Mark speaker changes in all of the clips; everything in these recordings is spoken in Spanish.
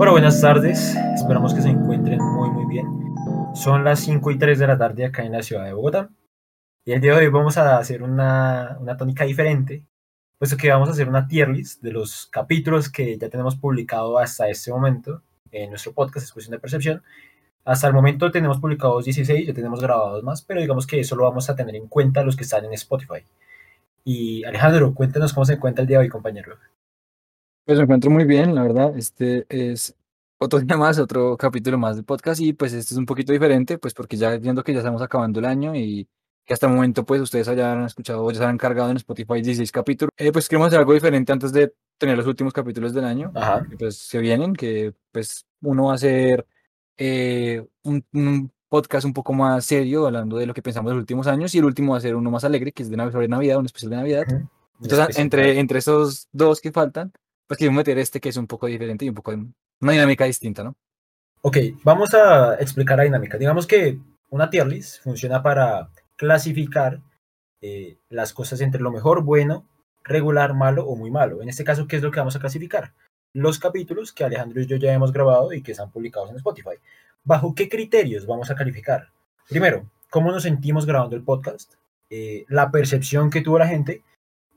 Speaker 1: Bueno, buenas tardes. Esperamos que se encuentren muy, muy bien. Son las 5 y 3 de la tarde acá en la ciudad de Bogotá. Y el día de hoy vamos a hacer una, una tónica diferente, puesto que vamos a hacer una tier list de los capítulos que ya tenemos publicado hasta este momento en nuestro podcast, Es Cuestión de Percepción. Hasta el momento tenemos publicados 16, ya tenemos grabados más, pero digamos que eso lo vamos a tener en cuenta los que están en Spotify. Y Alejandro, cuéntanos cómo se encuentra el día de hoy, compañero.
Speaker 2: Pues me encuentro muy bien, la verdad. Este es otro día más, otro capítulo más del podcast y pues este es un poquito diferente, pues porque ya viendo que ya estamos acabando el año y que hasta el momento pues ustedes hayan escuchado ya se han cargado en Spotify 16 capítulos, eh, pues queremos hacer algo diferente antes de tener los últimos capítulos del año,
Speaker 1: Ajá.
Speaker 2: que pues se vienen, que pues uno va a hacer eh, un, un podcast un poco más serio, hablando de lo que pensamos en los últimos años, y el último va a ser uno más alegre, que es de Nav- sobre Navidad, un especial de Navidad.
Speaker 1: Ujú.
Speaker 2: Entonces,
Speaker 1: Especial.
Speaker 2: entre, entre esos dos que faltan, pues quiero meter este que es un poco diferente y un poco una dinámica distinta, ¿no?
Speaker 1: Ok, vamos a explicar la dinámica. Digamos que una tier list funciona para clasificar eh, las cosas entre lo mejor, bueno, regular, malo o muy malo. En este caso, ¿qué es lo que vamos a clasificar? Los capítulos que Alejandro y yo ya hemos grabado y que están publicados en Spotify. ¿Bajo qué criterios vamos a calificar? Primero, ¿cómo nos sentimos grabando el podcast? Eh, la percepción que tuvo la gente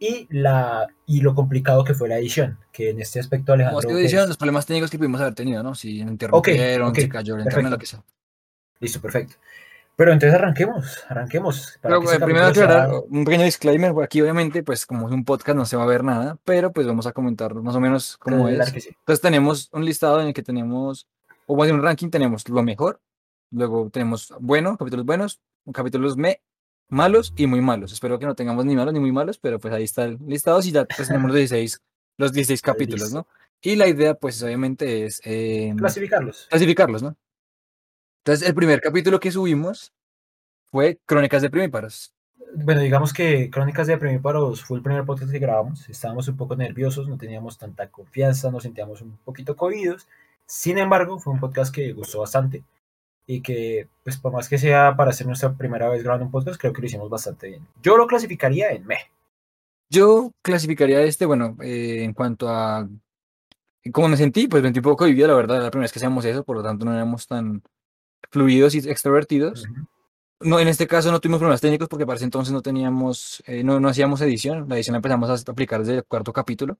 Speaker 1: y, la, y lo complicado que fue la edición, que en este aspecto Alejandro...
Speaker 2: es
Speaker 1: pues,
Speaker 2: decían los problemas técnicos que pudimos haber tenido, ¿no? Si interrumpieron,
Speaker 1: ok,
Speaker 2: si cayó el internet, lo que sea.
Speaker 1: Listo, perfecto. Pero entonces arranquemos, arranquemos. para
Speaker 2: Pero
Speaker 1: que
Speaker 2: eh, primero aclarar,
Speaker 1: sea-
Speaker 2: un pequeño disclaimer, aquí obviamente, pues como es un podcast no se va a ver nada, pero pues vamos a comentar más o menos cómo
Speaker 1: Claro
Speaker 2: es.
Speaker 1: sí.
Speaker 2: Entonces tenemos un listado en el que tenemos, o más bien un ranking, tenemos lo mejor, luego tenemos bueno, capítulos buenos, capítulos me, malos y muy malos. Espero que no tengamos ni malos ni muy malos, pero pues ahí está el listado y ya pues, tenemos los 16, los 16 capítulos. ¿no? Y la idea pues obviamente es eh,
Speaker 1: Clasificarlos.
Speaker 2: clasificarlos, ¿no? Entonces el primer capítulo que subimos fue Crónicas de Primíparos.
Speaker 1: Bueno, digamos que Crónicas de Primíparos fue el primer podcast que grabamos. Estábamos un poco nerviosos, no teníamos tanta confianza, nos sentíamos un poquito cohidos. Sin embargo, fue un podcast que gustó bastante y que, pues por más que sea para ser nuestra primera vez grabando un podcast, creo que lo hicimos bastante bien. Yo lo clasificaría en me.
Speaker 2: Yo clasificaría este, bueno, eh, en cuanto a cómo me sentí, pues me sentí un poco vivido, la verdad, la primera vez que hacíamos eso, por lo tanto no éramos tan fluidos y extrovertidos.
Speaker 1: Ujú.
Speaker 2: No, en este caso no tuvimos problemas técnicos porque para ese entonces no teníamos, eh, no, no hacíamos edición, la edición la empezamos a aplicar desde el cuarto capítulo.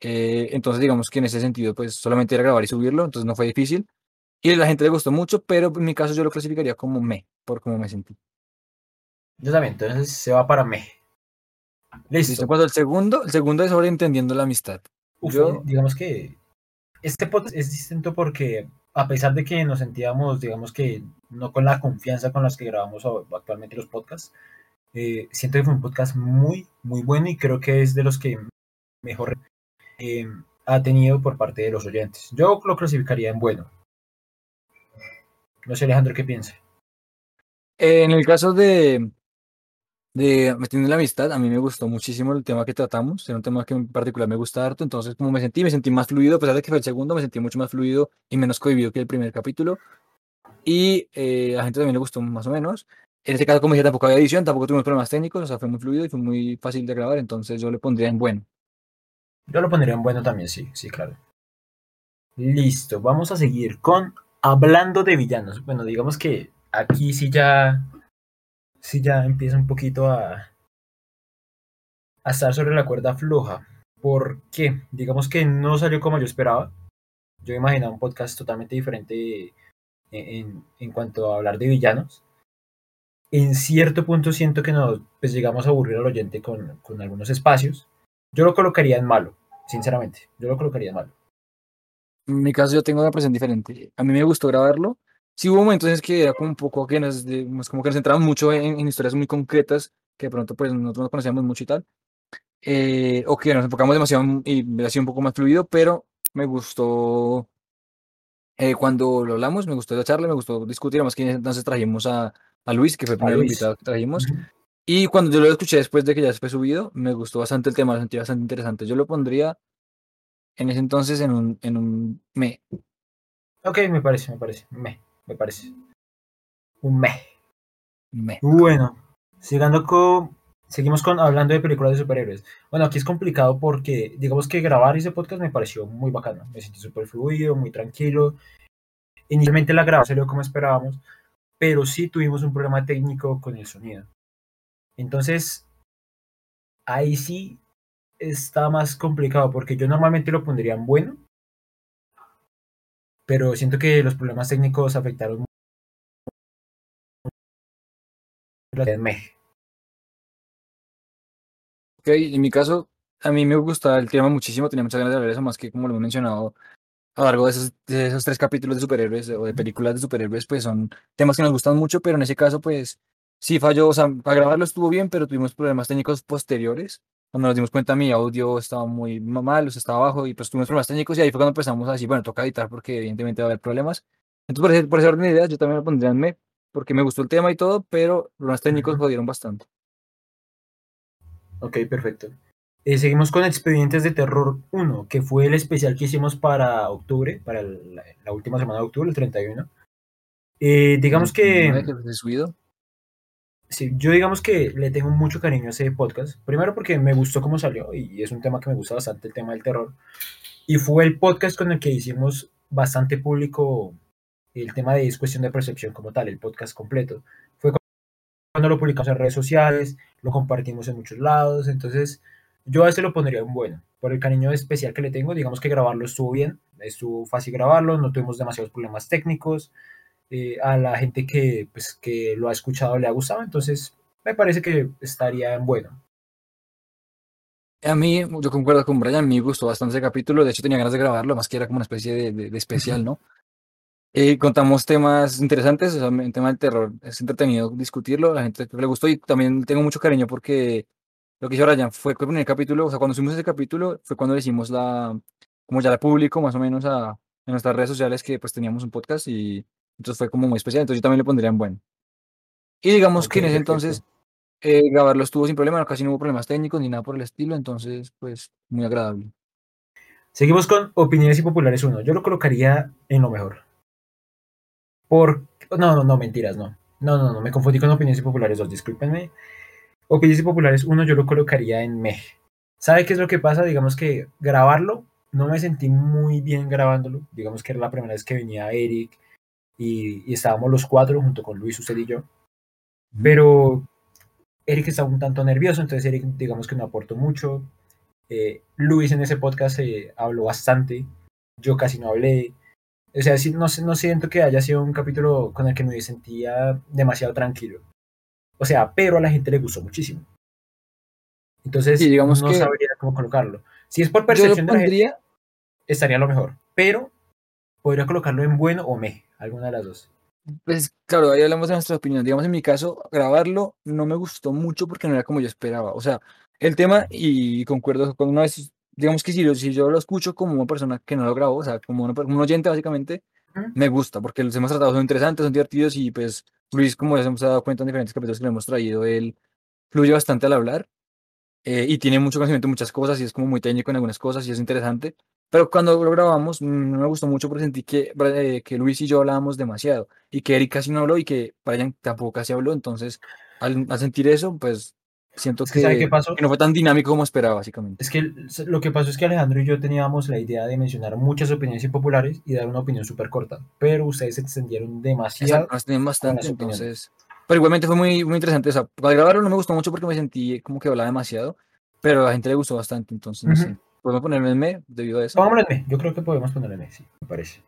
Speaker 2: Eh, entonces digamos que en ese sentido pues solamente era grabar y subirlo, entonces no fue difícil. Y a la gente le gustó mucho, pero en mi caso yo lo clasificaría como me, por cómo me sentí.
Speaker 1: Yo también, entonces se va para me.
Speaker 2: Listo.
Speaker 1: Listo.
Speaker 2: Cuando el segundo, el segundo es sobre entendiendo la amistad.
Speaker 1: Uf,
Speaker 2: Yo-
Speaker 1: digamos que este podcast es distinto porque a pesar de que nos sentíamos, digamos que no con la confianza con las que grabamos actualmente los podcasts, eh, siento que fue un podcast muy, muy bueno y creo que es de los que mejor eh, ha tenido por parte de los oyentes. Yo lo clasificaría en bueno. No sé, Alejandro, ¿qué piensa?
Speaker 2: Eh, en el caso de, de Metiendo la Amistad, a mí me gustó muchísimo el tema que tratamos. Era un tema que en particular me gusta harto. Entonces, como me sentí, me sentí más fluido, a pesar de que fue el segundo, me sentí mucho más fluido y menos cohibido que el primer capítulo. Y eh, a la gente también le gustó más o menos. En este caso, como dije, tampoco había edición, tampoco tuvimos problemas técnicos, o sea, fue muy fluido y fue muy fácil de grabar. Entonces, yo le pondría en bueno.
Speaker 1: Yo lo pondría en bueno también, sí, sí, claro. Listo, vamos a seguir con hablando de villanos. Bueno, digamos que aquí sí ya, sí ya empieza un poquito a, a estar sobre la cuerda floja. ¿Por qué? Digamos que no salió como yo esperaba. Yo imaginaba un podcast totalmente diferente en, en- en cuanto a hablar de villanos. En cierto punto siento que nos pues, llegamos a aburrir al oyente con, con algunos espacios. Yo lo colocaría en malo, sinceramente. Yo lo colocaría en malo.
Speaker 2: En mi caso, yo tengo una presión diferente. A mí me gustó grabarlo. Sí hubo momentos en que era como un poco que nos, como que nos centramos mucho en, en historias muy concretas, que de pronto pues nosotros no conocíamos mucho y tal. Eh, o que nos enfocamos demasiado y ha sido un poco más fluido, pero me gustó eh, cuando lo hablamos, me gustó la charla, me gustó discutir, además que entonces trajimos a, a Luis, que fue el primer invitado que trajimos.
Speaker 1: Ujú.
Speaker 2: Y cuando yo lo escuché después de que ya fue subido, me gustó bastante el tema, lo sentí bastante interesante. Yo lo pondría en ese entonces en un, en un me.
Speaker 1: Ok, me parece, me parece. Me, me parece. Un me.
Speaker 2: me.
Speaker 1: Bueno, sigando con, seguimos con hablando de películas de superhéroes. Bueno, aquí es complicado porque digamos que grabar ese podcast me pareció muy bacano. Me sentí súper fluido, muy tranquilo. Inicialmente la grabación salió como esperábamos, pero sí tuvimos un problema técnico con el sonido. Entonces, ahí sí está más complicado porque yo normalmente lo pondría en bueno, pero siento que los problemas técnicos afectaron mucho.
Speaker 2: Ok, en mi caso, a mí me gusta el tema muchísimo, tenía muchas ganas de hablar de eso, más que como lo he mencionado a lo largo de esos, de esos tres capítulos de superhéroes o de películas de superhéroes, pues son temas que nos gustan mucho, pero en ese caso, pues sí falló, o sea, para grabarlo estuvo bien, pero tuvimos problemas técnicos posteriores. Cuando nos dimos cuenta, mi audio estaba muy mal, o sea, estaba bajo, y pues tuvimos problemas técnicos, y ahí fue cuando empezamos a decir, bueno, toca editar porque evidentemente va a haber problemas. Entonces, por ese, por ese orden de ideas, yo también lo pondría en me, porque me gustó el tema y todo, pero problemas técnicos jodieron bastante.
Speaker 1: Ok, perfecto. Eh, seguimos con Expedientes de Terror 1, que fue el especial que hicimos para octubre, para el- la, la última semana de octubre, el 31. Eh, digamos que,
Speaker 2: 29 que fue subido.
Speaker 1: Sí, yo digamos que le tengo mucho cariño a ese podcast. Primero porque me gustó cómo salió y es un tema que me gusta bastante, el tema del terror. Y fue el podcast con el que hicimos bastante público el tema de es cuestión de percepción como tal, el podcast completo. Fue cuando lo publicamos en redes sociales, lo compartimos en muchos lados, entonces yo a este lo pondría un bueno, por el cariño especial que le tengo, digamos que grabarlo estuvo bien, estuvo fácil grabarlo, no tuvimos demasiados problemas técnicos, eh, a la gente que, pues, que lo ha escuchado le ha gustado, entonces me parece que estaría en bueno.
Speaker 2: A mí, yo concuerdo con Brian, me gustó bastante ese capítulo, de hecho tenía ganas de grabarlo, más que era como una especie de, de- de especial, ¿no? Eh, contamos temas interesantes, o sea, el tema del terror es entretenido discutirlo, a la gente le gustó y también tengo mucho cariño porque lo que hizo Brian fue que el primer capítulo, o sea, cuando subimos ese capítulo fue cuando le hicimos la, como ya la público más o menos a, en nuestras redes sociales que pues teníamos un podcast y entonces fue como muy especial, entonces yo también le pondría en bueno. Y digamos
Speaker 1: Ok,
Speaker 2: que en ese
Speaker 1: perfecto.
Speaker 2: entonces eh, grabarlo estuvo sin problema, casi no hubo problemas técnicos ni nada por el estilo, entonces pues muy agradable.
Speaker 1: Seguimos con Opiniones Impopulares 1, yo lo colocaría en lo mejor. Por... No, no, no, mentiras, no. No, no, no, me confundí con Opiniones Impopulares 2, discúlpenme. Opiniones Impopulares 1 yo lo colocaría en me. ¿Sabe qué es lo que pasa? Digamos que grabarlo, no me sentí muy bien grabándolo. Digamos que era la primera vez que venía Eric y, y estábamos los cuatro junto con Luis, usted y yo. Pero Eric estaba un tanto nervioso, entonces Eric digamos que no aportó mucho. Eh, Luis en ese podcast eh, habló bastante, yo casi no hablé. O sea, sí, no, no siento que haya sido un capítulo con el que me sentía demasiado tranquilo. O sea, pero a la gente le gustó muchísimo. Entonces,
Speaker 2: digamos
Speaker 1: no
Speaker 2: que
Speaker 1: sabría cómo colocarlo. Si es por
Speaker 2: yo lo
Speaker 1: percepción de la gente,
Speaker 2: pondría,
Speaker 1: estaría lo mejor. Pero podría colocarlo en bueno o me, alguna de las dos.
Speaker 2: pues claro, ahí hablamos de nuestra opinión. Digamos, en mi caso, grabarlo no me gustó mucho porque no era como yo esperaba. O sea, el tema, y concuerdo con una vez, digamos que si, lo- si yo lo escucho como una persona que no lo grabó, o sea, como, una como un oyente básicamente,
Speaker 1: ¿Mm?
Speaker 2: me gusta porque los hemos tratado, son interesantes, son divertidos y pues Luis, como ya hemos dado cuenta en diferentes capítulos que le hemos traído, él fluye bastante al hablar eh, y tiene mucho conocimiento en muchas cosas y es como muy técnico en algunas cosas y es interesante. Pero cuando lo grabamos, mm, no me gustó mucho porque sentí que, eh, que Luis y yo hablábamos demasiado y que Eric casi no habló y que Brian tampoco casi habló. Entonces, al, al sentir eso, pues siento
Speaker 1: Es que, ¿sabe qué
Speaker 2: que,
Speaker 1: pasó?
Speaker 2: que no fue tan dinámico como esperaba, básicamente.
Speaker 1: Es que lo que pasó es que Alejandro y yo teníamos la idea de mencionar muchas opiniones impopulares y dar una opinión súper corta. Pero ustedes se extendieron demasiado
Speaker 2: Exacto, bastante, entonces. Pero igualmente fue muy, muy interesante. O sea, para grabarlo no me gustó mucho porque me sentí como que hablaba demasiado, pero a la gente le gustó bastante, entonces no sé. Podemos ponerme en me debido a eso.
Speaker 1: Pongámoslo en me. Yo creo que podemos ponerlo en me, sí, me parece.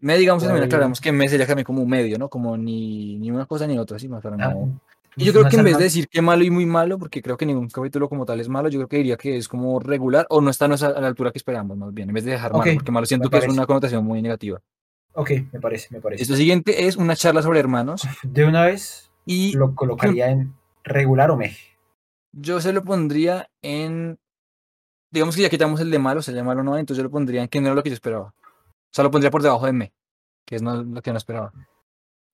Speaker 2: Me digamos también aclaramos que me sería también como un medio, ¿no? Como ni, ni una cosa ni otra, sí, más para
Speaker 1: Ah,
Speaker 2: no. Y
Speaker 1: pues
Speaker 2: yo creo que en vez de decir que malo y muy malo, porque creo que ningún capítulo como tal es malo, yo creo que diría que es como regular o no está a la altura que esperamos, más bien, en vez de dejar malo, porque malo siento
Speaker 1: me
Speaker 2: que es una connotación muy negativa.
Speaker 1: Ok, me parece, me parece.
Speaker 2: Esto siguiente es una charla sobre hermanos
Speaker 1: De una vez
Speaker 2: y
Speaker 1: lo colocaría en regular o me.
Speaker 2: yo se lo pondría en. Digamos que ya quitamos el de malo, se llama malo no, entonces yo lo pondría en que no era lo que yo esperaba. O sea, lo pondría por debajo de me, que es no, lo que no esperaba.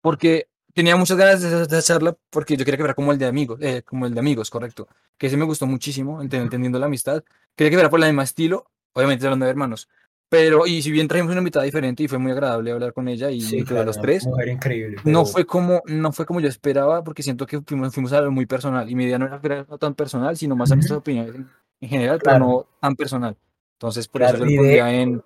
Speaker 2: Porque tenía muchas ganas de de esa charla porque yo quería que fuera como el de amigos, eh, como el de amigos, correcto. Que ese me gustó muchísimo, ent- entendiendo la amistad. Quería que fuera por el mismo estilo, obviamente hablando de hermanos, Pero, y si bien trajimos una invitada diferente y fue muy agradable hablar con ella y
Speaker 1: Sí, claro,
Speaker 2: los
Speaker 1: una
Speaker 2: tres,
Speaker 1: mujer increíble.
Speaker 2: no
Speaker 1: pero-
Speaker 2: fue como, no fue como yo esperaba, porque siento que fuimos, fuimos a lo muy personal. Y mi idea no era, no tan personal, sino más a nuestras opiniones en, en general,
Speaker 1: Claro.
Speaker 2: pero no tan personal. Entonces, por
Speaker 1: Claro,
Speaker 2: eso yo
Speaker 1: y
Speaker 2: lo
Speaker 1: de
Speaker 2: pondría en.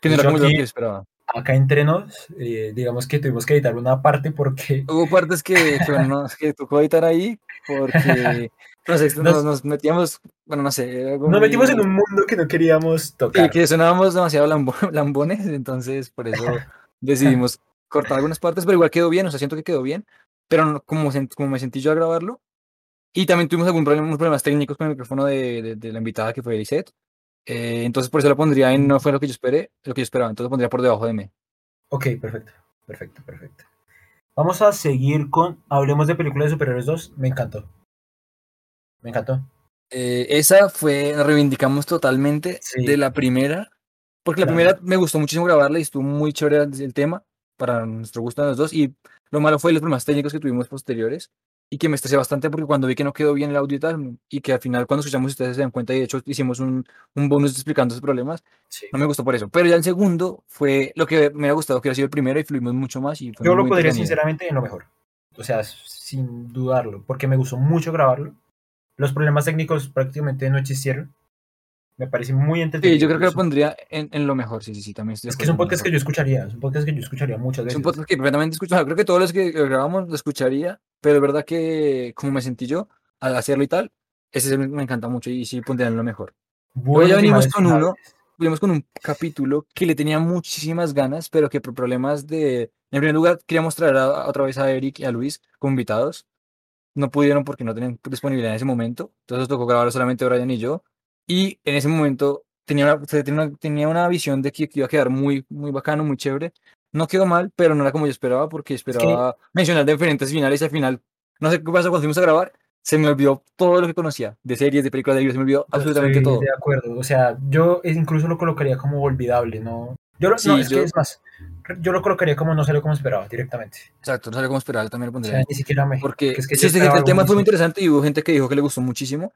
Speaker 2: Que no era como yo que esperaba.
Speaker 1: acá entre nos, eh, digamos que tuvimos que editar una parte porque
Speaker 2: Hubo partes que, que, bueno, no, que tocó editar ahí, porque nos, ex-
Speaker 1: Nos-
Speaker 2: nos, metíamos, bueno, no sé.
Speaker 1: nos metimos en un mundo que no queríamos tocar.
Speaker 2: que sonábamos demasiado lambo- lambones, entonces por eso decidimos cortar algunas partes, pero igual quedó bien, o sea, siento que quedó bien, pero no- como, como me sentí yo a grabarlo, y también tuvimos algún problema, unos problemas técnicos con el micrófono de, de- de la invitada que fue Elisette, eh, entonces por eso lo pondría en, no fue lo que yo esperé, lo que yo esperaba, entonces lo pondría por debajo de M.
Speaker 1: Ok, perfecto, perfecto, perfecto. Vamos a seguir con Hablemos de películas de superhéroes 2. Me encantó. Me encantó.
Speaker 2: Eh, esa fue, reivindicamos totalmente
Speaker 1: Sí.
Speaker 2: de la primera, porque la
Speaker 1: Claro.
Speaker 2: primera me gustó muchísimo grabarla y estuvo muy chévere el el tema, para nuestro gusto de los dos, y lo malo fue los problemas técnicos que tuvimos posteriores, y que me estresé bastante porque cuando vi que no quedó bien el audio y tal, y que al final cuando escuchamos ustedes se dan cuenta, y de hecho hicimos un, un bonus explicando esos problemas,
Speaker 1: Sí.
Speaker 2: no me gustó por eso, pero ya el segundo fue lo que me hubiera gustado que hubiera sido el primero y fluimos mucho más y
Speaker 1: Yo lo
Speaker 2: entretenido.
Speaker 1: sinceramente en lo mejor. O sea, sin dudarlo, porque me gustó mucho grabarlo. Los problemas técnicos prácticamente no existieron. Me parece muy entretenido.
Speaker 2: Sí, yo creo que lo
Speaker 1: Es
Speaker 2: pondría en, en lo mejor, sí, sí, sí, también estoy
Speaker 1: Es que es un podcast que yo escucharía. Es un podcast que yo escucharía muchas
Speaker 2: Es
Speaker 1: veces.
Speaker 2: un podcast que perfectamente escuchaba. Creo que todos los que grabamos lo escucharía, pero es verdad que como me sentí yo al hacerlo y tal, ese me encanta mucho y sí pondría en lo mejor.
Speaker 1: Buenos
Speaker 2: ya venimos con uno, venimos con un capítulo que le tenía muchísimas ganas, pero que por problemas de... En primer lugar, queríamos traer a- a- otra vez a Eric y a Luis como invitados. No pudieron porque no tenían disponibilidad en ese momento. Entonces tocó grabarlo solamente Brian y yo. Y en ese momento tenía una, tenía una, tenía una visión de que iba a quedar muy, muy bacano, muy chévere. No quedó mal, pero no era como yo esperaba porque esperaba mencionar diferentes finales y al final, no sé qué pasó cuando fuimos a grabar, se me olvidó todo lo que conocía de series, de películas de libros, se me olvidó
Speaker 1: Yo
Speaker 2: absolutamente todo.
Speaker 1: De acuerdo. O sea, yo es- incluso lo colocaría como olvidable, ¿no? Yo lo,
Speaker 2: Sí,
Speaker 1: no, es
Speaker 2: yo-
Speaker 1: que es más. Yo lo colocaría como no salió como esperaba, directamente.
Speaker 2: Exacto, no sabía cómo esperar, también lo
Speaker 1: O
Speaker 2: pondría
Speaker 1: sea,
Speaker 2: ahí.
Speaker 1: ni siquiera me.
Speaker 2: Porque
Speaker 1: es que
Speaker 2: sí, sí,
Speaker 1: esperaba
Speaker 2: el tema fue muy interesante y hubo gente que dijo que le gustó muchísimo,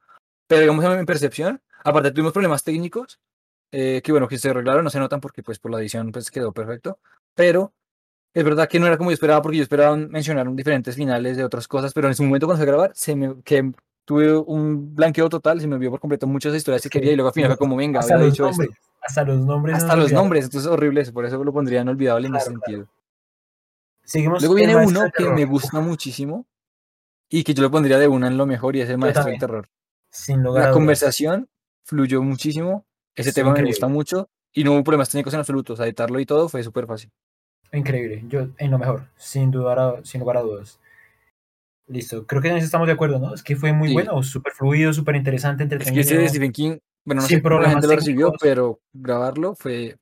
Speaker 2: pero digamos en mi percepción, aparte tuvimos problemas técnicos, eh, que bueno, que se arreglaron, no se notan porque pues por la edición pues quedó perfecto, pero es verdad que no era como yo esperaba porque yo esperaba mencionar diferentes finales de otras cosas, pero en ese momento cuando a grabar, se me, que tuve un blanqueo total, se me olvidó por completo muchas historias que
Speaker 1: que
Speaker 2: quería y luego al final
Speaker 1: no,
Speaker 2: fue como, venga,
Speaker 1: hasta
Speaker 2: había
Speaker 1: los
Speaker 2: dicho esto.
Speaker 1: nombres. Hasta los nombres. se
Speaker 2: Hasta
Speaker 1: nos
Speaker 2: los
Speaker 1: olvidaron.
Speaker 2: nombres, entonces es horrible eso, por eso lo pondría inolvidable en ese
Speaker 1: Claro, claro.
Speaker 2: sentido.
Speaker 1: Seguimos.
Speaker 2: Luego viene uno que
Speaker 1: terror.
Speaker 2: me gusta muchísimo y que yo lo pondría de una en lo mejor y es el maestro del terror.
Speaker 1: Sin lugar
Speaker 2: La conversación fluyó muchísimo, ese tema me gusta mucho y no hubo problemas técnicos en absoluto, o sea, editarlo y todo fue súper fácil.
Speaker 1: Increíble. Yo, en lo mejor. Sin, dudar a- sin lugar a dudas. Listo. Creo que en eso estamos de acuerdo, ¿no? Es que fue muy
Speaker 2: Sí.
Speaker 1: bueno, súper fluido, súper interesante,
Speaker 2: Es que
Speaker 1: entretenido.
Speaker 2: ese Stephen King, bueno, no
Speaker 1: Sin
Speaker 2: sé cómo la gente lo recibió, pero grabarlo fue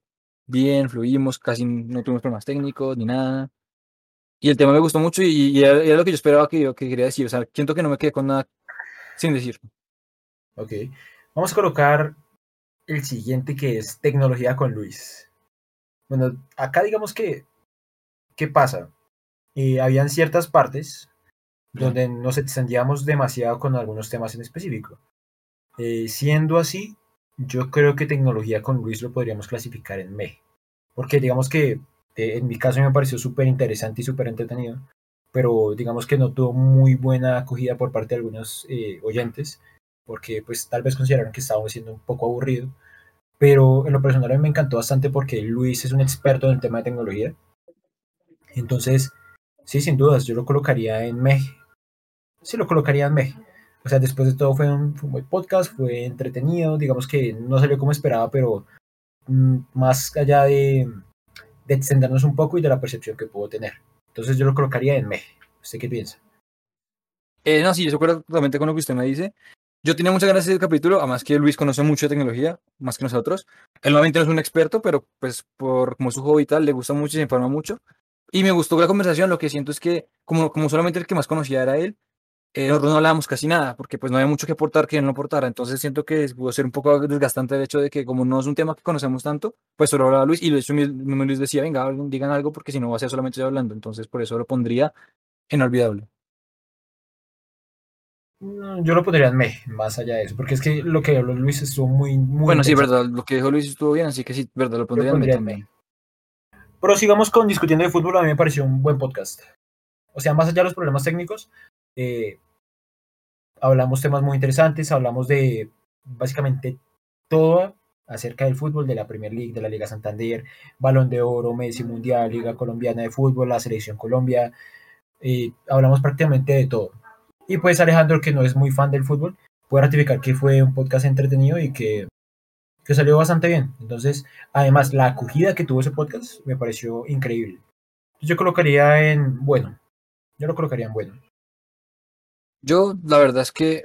Speaker 2: bien, fluimos, casi no tuvimos problemas técnicos ni nada. Y el tema me gustó mucho y, y era, era lo que yo esperaba que, que quería decir, o sea, siento que no me quedé con nada sin decir.
Speaker 1: Ok. Vamos a colocar el siguiente que es tecnología con Luis. Bueno, acá digamos que, ¿qué pasa? Eh, habían ciertas partes donde nos extendíamos demasiado con algunos temas en específico. Eh, siendo así, yo creo que tecnología con Luis lo podríamos clasificar en me. Porque digamos que eh, en mi caso me pareció súper interesante y súper entretenido, pero digamos que no tuvo muy buena acogida por parte de algunos eh, oyentes, porque pues tal vez consideraron que estábamos siendo un poco aburrido. Pero en lo personal a mí me encantó bastante porque Luis es un experto en el tema de tecnología. Entonces, sí, sin dudas, yo lo colocaría en me. Sí, lo colocaría en me. O sea, después de todo fue un, fue un buen podcast, fue entretenido, digamos que no salió como esperaba, pero mm, más allá de, de extendernos un poco y de la percepción que puedo tener. Entonces yo lo colocaría en me. ¿Usted qué piensa?
Speaker 2: Eh, no, sí, yo acuerdo totalmente con lo que usted me dice. Yo tenía muchas ganas de ese capítulo, además que Luis conoce mucho de tecnología, más que nosotros. Él normalmente no es un experto, pero pues por como su hobby tal, le gusta mucho y se informa mucho. Y me gustó la conversación, lo que siento es que como, como solamente el que más conocía era él, eh, nosotros no hablábamos casi nada, porque pues no había mucho que aportar que él no aportara. Entonces siento que pudo ser un poco desgastante el hecho de que como no es un tema que conocemos tanto, pues solo hablaba Luis y mismo Luis decía, venga, digan algo porque si no va a ser solamente yo hablando. Entonces por eso lo pondría inolvidable.
Speaker 1: No, yo lo pondría en me, más allá de eso, porque es que lo que habló Luis estuvo muy, muy
Speaker 2: Bueno, sí, verdad, lo que dijo Luis estuvo bien, así que sí, verdad, lo pondría en me también.
Speaker 1: Pero sigamos con discutiendo de fútbol, a mí me pareció un buen podcast. O sea, más allá de los problemas técnicos, eh, hablamos temas muy interesantes, hablamos de básicamente todo acerca del fútbol, de la Premier League, de la Liga Santander, Balón de Oro, Messi Mundial, Liga Colombiana de Fútbol, la Selección Colombia, eh, hablamos prácticamente de todo. Y pues Alejandro, que no es muy fan del fútbol, puede ratificar que fue un podcast entretenido y que, que salió bastante bien. Entonces, además, la acogida que tuvo ese podcast me pareció increíble. Yo colocaría en bueno. Yo lo colocaría en bueno.
Speaker 2: Yo, la verdad es que,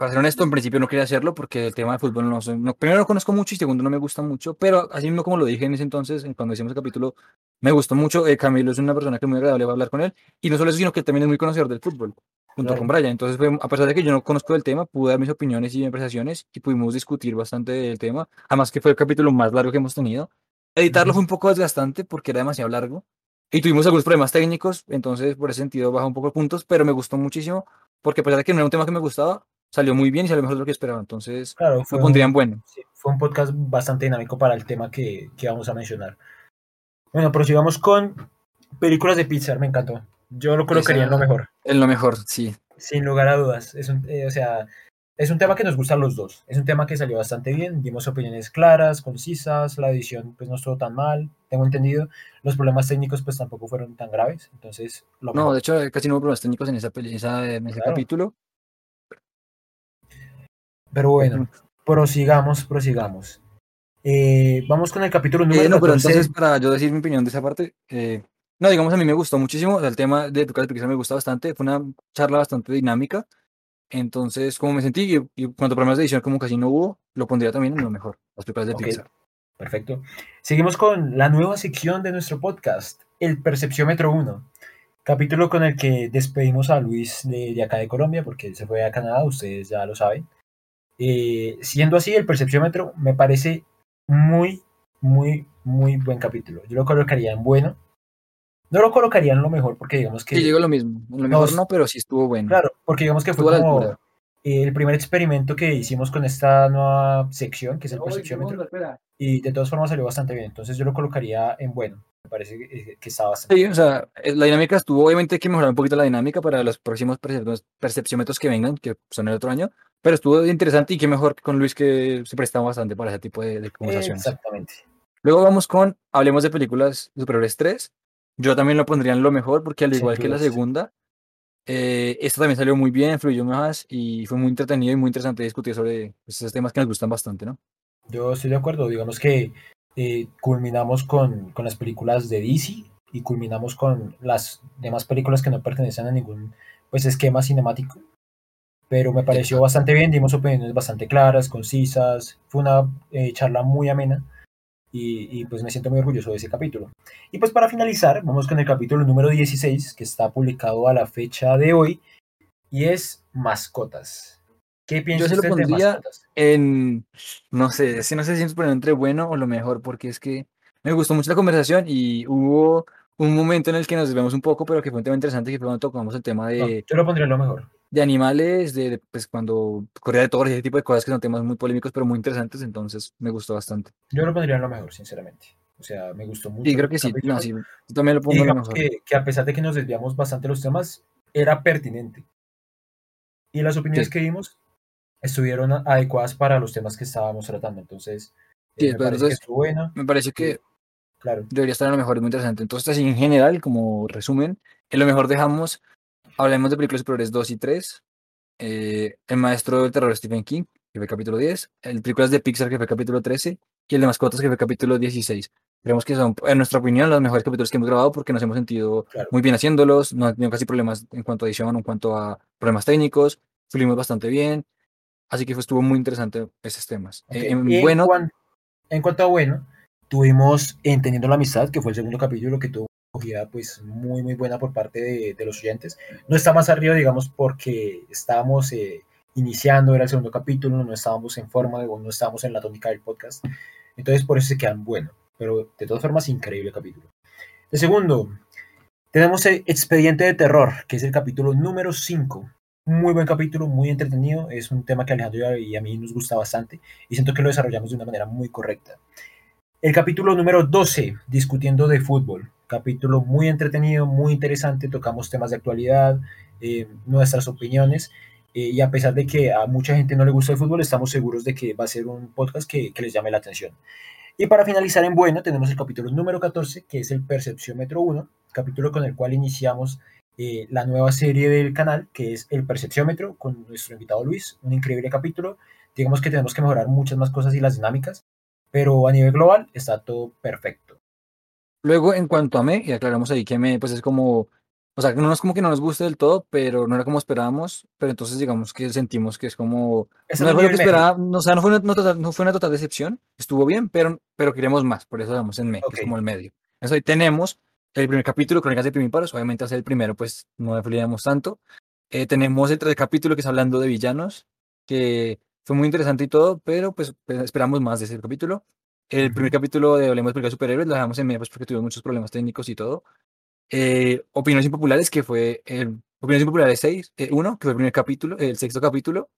Speaker 2: para ser honesto, en principio no quería hacerlo porque el tema de fútbol no. No, primero no conozco mucho y segundo no me gusta mucho, pero así mismo como lo dije en ese entonces, cuando hicimos el capítulo, me gustó mucho. Eh, Camilo es una persona que es muy agradable va a hablar con él y no solo eso, sino que también es muy conocedor del fútbol, junto
Speaker 1: Claro.
Speaker 2: con Brian. Entonces, a pesar de que yo no conozco el tema, pude dar mis opiniones y apreciaciones y pudimos discutir bastante del tema. Además que fue el capítulo más largo que hemos tenido. Editarlo
Speaker 1: Ujú.
Speaker 2: fue un poco desgastante porque era demasiado largo. Y tuvimos algunos problemas técnicos, entonces por ese sentido baja un poco de puntos, pero me gustó muchísimo porque a pesar de que no era un tema que me gustaba, salió muy bien y salió mejor de lo que esperaba. Entonces
Speaker 1: Claro, fue
Speaker 2: lo pondría en
Speaker 1: un,
Speaker 2: bueno.
Speaker 1: sí, fue un podcast bastante dinámico para el tema que, que vamos a mencionar. Bueno, prosigamos con películas de Pixar, me encantó. Yo lo colocaría en lo mejor,
Speaker 2: En lo mejor, sí.
Speaker 1: sin lugar a dudas. Es un, eh, o sea, es un tema que nos gusta a los dos. Es un tema que salió bastante bien. Dimos opiniones claras, concisas. La edición pues no estuvo tan mal, tengo entendido. Los problemas técnicos pues tampoco fueron tan graves. Entonces, lo
Speaker 2: No,
Speaker 1: mejor.
Speaker 2: de hecho, casi no hubo problemas técnicos en, esa, peli- esa, en ese
Speaker 1: Claro.
Speaker 2: capítulo.
Speaker 1: Pero bueno, prosigamos, prosigamos. Eh, vamos con el capítulo número
Speaker 2: Eh, no, pero
Speaker 1: 14.
Speaker 2: entonces, para yo decir mi opinión de esa parte, eh, no, digamos, a mí me gustó muchísimo. o sea, el tema de de Pixar me gusta bastante. Fue una charla bastante dinámica. Entonces, como me sentí, y, y cuanto a problemas de edición como casi no hubo, lo pondría también en lo mejor, las películas de
Speaker 1: Ok,
Speaker 2: Pixar.
Speaker 1: Perfecto. Seguimos con la nueva sección de nuestro podcast, el Percepciómetro 1. Capítulo con el que despedimos a Luis de, de acá de Colombia, porque él se fue a Canadá, ustedes ya lo saben. Eh, siendo así, el Percepciómetro me parece muy, muy, muy buen capítulo. Yo lo colocaría en bueno. No lo colocaría en lo mejor, porque digamos que.
Speaker 2: Sí, llegó lo mismo. En lo
Speaker 1: No,
Speaker 2: mejor
Speaker 1: es-
Speaker 2: no, pero sí estuvo bueno.
Speaker 1: Claro, porque digamos que fue
Speaker 2: Estuvo la
Speaker 1: como
Speaker 2: altura.
Speaker 1: eh, el primer experimento que hicimos con esta nueva sección, que es el Percepciómetro. Y de todas formas salió bastante bien. Entonces yo lo colocaría en bueno. Me parece que, eh, que está bastante
Speaker 2: Sí,
Speaker 1: bien.
Speaker 2: o sea, la dinámica estuvo, obviamente hay que mejorar un poquito la dinámica para los próximos percep- percepciómetros que vengan, que son el otro año, pero estuvo interesante y qué mejor que con Luis que se prestaba bastante para ese tipo de, de conversaciones.
Speaker 1: Exactamente.
Speaker 2: Luego vamos con, hablemos de películas superiores 3. Yo también lo pondría en lo mejor porque al igual que la segunda, eh, esta también salió muy bien, fluyó más y fue muy entretenido y muy interesante discutir sobre pues, esos temas que nos gustan bastante, ¿no?
Speaker 1: Yo estoy de acuerdo. Digamos que eh, culminamos con, con las películas de DC y culminamos con las demás películas que no pertenecen a ningún pues, esquema cinemático. Pero me pareció bastante bien, dimos opiniones bastante claras, concisas. Fue una eh, charla muy amena y, y, pues me siento muy orgulloso de ese capítulo. Y pues para finalizar, vamos con el capítulo número 16 que está publicado a la fecha de hoy y es mascotas. ¿Qué piensa
Speaker 2: se lo
Speaker 1: usted de
Speaker 2: pondría
Speaker 1: mascotas?
Speaker 2: En, no sé, que no sé si es poner entre bueno o lo mejor, porque es que me gustó mucho la conversación y hubo un momento en el que nos desviamos un poco, pero que fue un tema interesante, que fue cuando tocamos el tema
Speaker 1: No,
Speaker 2: de,
Speaker 1: yo lo pondría lo mejor.
Speaker 2: De animales, de, de, pues cuando corría de toros y ese tipo de cosas que son temas muy polémicos, pero muy interesantes, entonces me gustó bastante.
Speaker 1: Yo lo pondría en lo mejor, sinceramente. O sea, me gustó mucho.
Speaker 2: Sí, creo que sí, no, sí, yo también lo pongo en lo mejor.
Speaker 1: que, que a pesar de que nos desviamos bastante los temas, era pertinente. Y las opiniones
Speaker 2: Sí.
Speaker 1: que dimos estuvieron adecuadas para los temas que estábamos tratando. Entonces, eh,
Speaker 2: Sí,
Speaker 1: me
Speaker 2: pero
Speaker 1: parece que
Speaker 2: entonces-
Speaker 1: estuvo bueno.
Speaker 2: Me parece que
Speaker 1: Claro,
Speaker 2: debería estar en lo mejor, es muy interesante. Entonces, así en general, como resumen, en lo mejor dejamos, hablemos de películas superiores 2 y 3, eh, El maestro del terror Stephen King, que fue capítulo 10, el películas de Pixar, que fue capítulo 13, y el de mascotas, que fue capítulo 16. Creemos que son, en nuestra opinión, los mejores capítulos que hemos grabado porque nos hemos sentido
Speaker 1: Claro.
Speaker 2: muy bien haciéndolos, no han tenido casi problemas en cuanto a edición, en cuanto a problemas técnicos, fluimos bastante bien, así que fue, estuvo muy interesante esos temas.
Speaker 1: ok.
Speaker 2: Eh, en bueno,
Speaker 1: en cuanto a bueno, tuvimos Entendiendo la Amistad, que fue el segundo capítulo que tuvo acogida pues, muy, muy buena por parte de, los oyentes. No está más arriba, digamos, porque estábamos eh, iniciando, era el segundo capítulo, no estábamos en forma, o no estábamos en la tónica del podcast. Entonces, por eso se quedan buenos. Pero de todas formas, increíble capítulo. El segundo, tenemos el Expediente de Terror, que es el capítulo número 5. muy buen capítulo, muy entretenido. Es un tema que Alejandro y a mí nos gusta bastante y siento que lo desarrollamos de una manera muy correcta. El capítulo número 12, discutiendo de fútbol. Capítulo muy entretenido, muy interesante. Tocamos temas de actualidad, eh, nuestras opiniones. Eh, y a pesar de que a mucha gente no le gusta el fútbol, estamos seguros de que va a ser un podcast que, que les llame la atención. Y para finalizar en bueno, tenemos el capítulo número 14, que es el Percepciómetro 1, capítulo con el cual iniciamos eh, la nueva serie del canal, que es el Percepciómetro, con nuestro invitado Luis, un increíble capítulo. Digamos que tenemos que mejorar muchas más cosas y las dinámicas, pero a nivel global está todo perfecto.
Speaker 2: Luego, en cuanto a me, y aclaramos ahí que me, pues es como, o sea, no es como que no nos guste del todo, pero no era como esperábamos, pero entonces digamos que sentimos que es como,
Speaker 1: Es
Speaker 2: no es lo que esperábamos, o sea, no fue una, no total- no fue una total decepción, estuvo bien, pero, pero queremos más, por eso damos en me, que
Speaker 1: Ok.
Speaker 2: es como el medio. Entonces ahí tenemos el primer capítulo, Crónicas de Primiparos, obviamente hacer el primero, pues no afiliamos tanto. Eh, tenemos el tercer capítulo que es hablando de villanos, que fue muy interesante y todo, pero pues pues, esperamos más de ese capítulo. El primer capítulo de Hablemos de superhéroes lo dejamos en medio pues, porque tuvimos muchos problemas técnicos y todo. Eh, opiniones impopulares, que fue el Opiniones impopulares 6, eh, 1, que fue el primer capítulo, el sexto capítulo.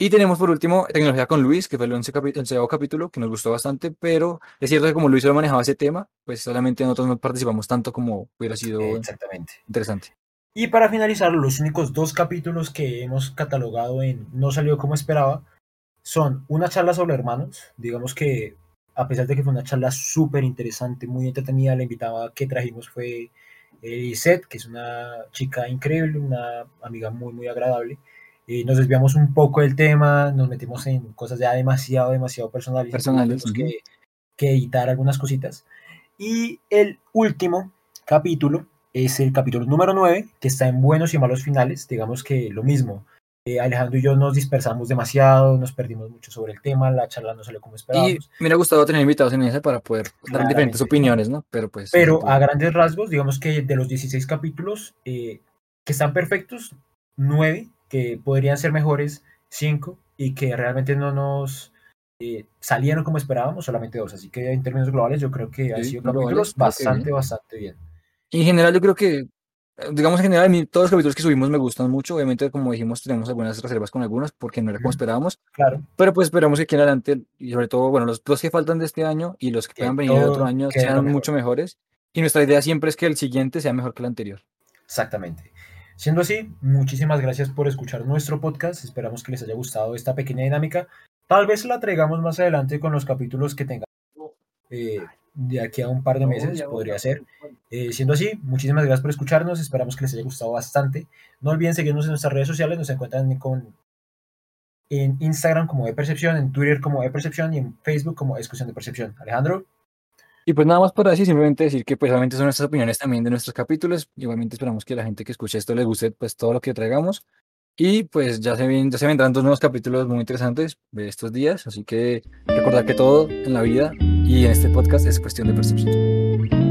Speaker 2: Y tenemos por último Tecnología con Luis, que fue el once capi- el onceavo capítulo, que nos gustó bastante, pero es cierto que como Luis solo manejaba ese tema, pues solamente nosotros no participamos tanto como hubiera sido
Speaker 1: Exactamente.
Speaker 2: interesante.
Speaker 1: Y para finalizar, los únicos dos capítulos que hemos catalogado en No salió como esperaba son una charla sobre hermanos. Digamos que a pesar de que fue una charla súper interesante, muy entretenida, la invitada que trajimos fue Lisette, que es una chica increíble, una amiga muy, muy agradable. Y nos desviamos un poco del tema, nos metimos en cosas ya demasiado, demasiado personales.
Speaker 2: Personales,
Speaker 1: que, que editar algunas cositas. Y el último capítulo es el capítulo número 9, que está en buenos y malos finales. Digamos que lo mismo. Eh, Alejandro y yo nos dispersamos demasiado, nos perdimos mucho sobre el tema, la charla no salió como
Speaker 2: Y
Speaker 1: esperábamos.
Speaker 2: me hubiera gustado tener invitados en ese para poder dar diferentes opiniones, ¿no? Pero pues... no
Speaker 1: Pero
Speaker 2: pudo.
Speaker 1: a grandes rasgos, digamos que de los 16 capítulos eh, que están perfectos, 9 que podrían ser mejores, 5 y que realmente no nos eh, salieron como esperábamos, solamente dos. Así que en términos globales yo creo que han
Speaker 2: Sí,
Speaker 1: sido
Speaker 2: globales,
Speaker 1: capítulos
Speaker 2: que
Speaker 1: bastante, bastante bien.
Speaker 2: Y en general yo creo que, digamos en general, a mí todos los capítulos que subimos me gustan mucho. Obviamente, como dijimos, tenemos algunas reservas con algunos porque no era como esperábamos.
Speaker 1: Claro,
Speaker 2: Pero pues esperamos que aquí en adelante, y sobre todo, bueno, los, los que faltan de este año y los que puedan venir de otro año sean
Speaker 1: mejor.
Speaker 2: mucho mejores. Y nuestra idea siempre es que el siguiente sea mejor que el anterior.
Speaker 1: Exactamente. Siendo así, muchísimas gracias por escuchar nuestro podcast. Esperamos que les haya gustado esta pequeña dinámica. Tal vez la traigamos más adelante con los capítulos que tengamos eh, de aquí a un par de meses, podría ser. Eh, siendo así, muchísimas gracias por escucharnos. Esperamos que les haya gustado bastante. No olviden seguirnos en nuestras redes sociales. Nos encuentran con, en Instagram como de Percepción, en Twitter como de Percepción y en Facebook como Exclusión de Percepción. Alejandro,
Speaker 2: Y pues nada más para decir, simplemente decir que pues obviamente son nuestras opiniones también de nuestros capítulos. Igualmente esperamos que a la gente que escuche esto les guste pues todo lo que traigamos. Y pues ya se, ven, ya se vendrán dos nuevos capítulos muy interesantes de estos días. Así que recordar que todo en la vida y en este podcast es cuestión de percepción.